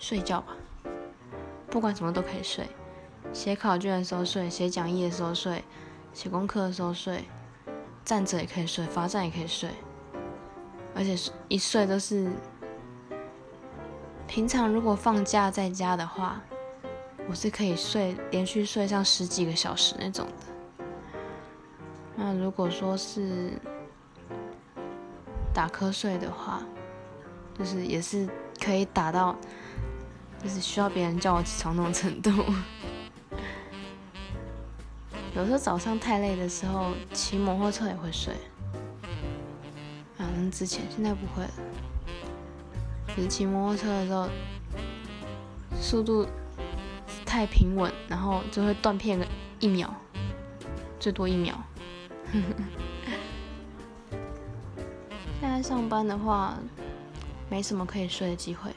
睡觉吧，不管什么都可以睡。写考卷的时候睡，写讲义的时候睡，写功课的时候睡，站着也可以睡，罚站也可以睡，而且一睡都是。平常如果放假在家的话，我是可以睡连续睡上十几个小时那种的。那如果说是打瞌睡的话，就是也是可以打到，就是需要别人叫我起床那种程度。有时候早上太累的时候，骑摩托车也会睡。反正，之前现在不会了。就是骑摩托车的时候，速度太平稳，然后就会断片个一秒，最多一秒。现在上班的话，没什么可以睡的机会。